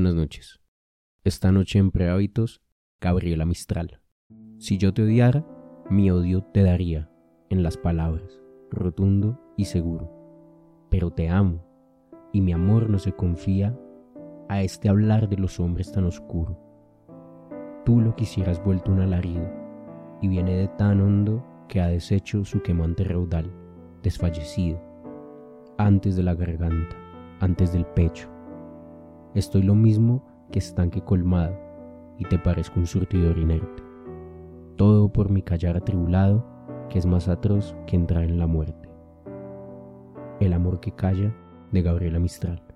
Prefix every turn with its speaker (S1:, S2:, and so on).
S1: Buenas noches. Esta noche en Prehábitos, Gabriela Mistral. Si yo te odiara, mi odio te daría, en las palabras, rotundo y seguro. Pero te amo, y mi amor no se confía a este hablar de los hombres tan oscuro. Tú lo quisieras vuelto un alarido, y viene de tan hondo que ha deshecho su quemante raudal, desfallecido, antes de la garganta, antes del pecho. Estoy lo mismo que estanque colmado, y te parezco un surtidor inerte. Todo por mi callar atribulado, que es más atroz que entrar en la muerte. El amor que calla, de Gabriela Mistral.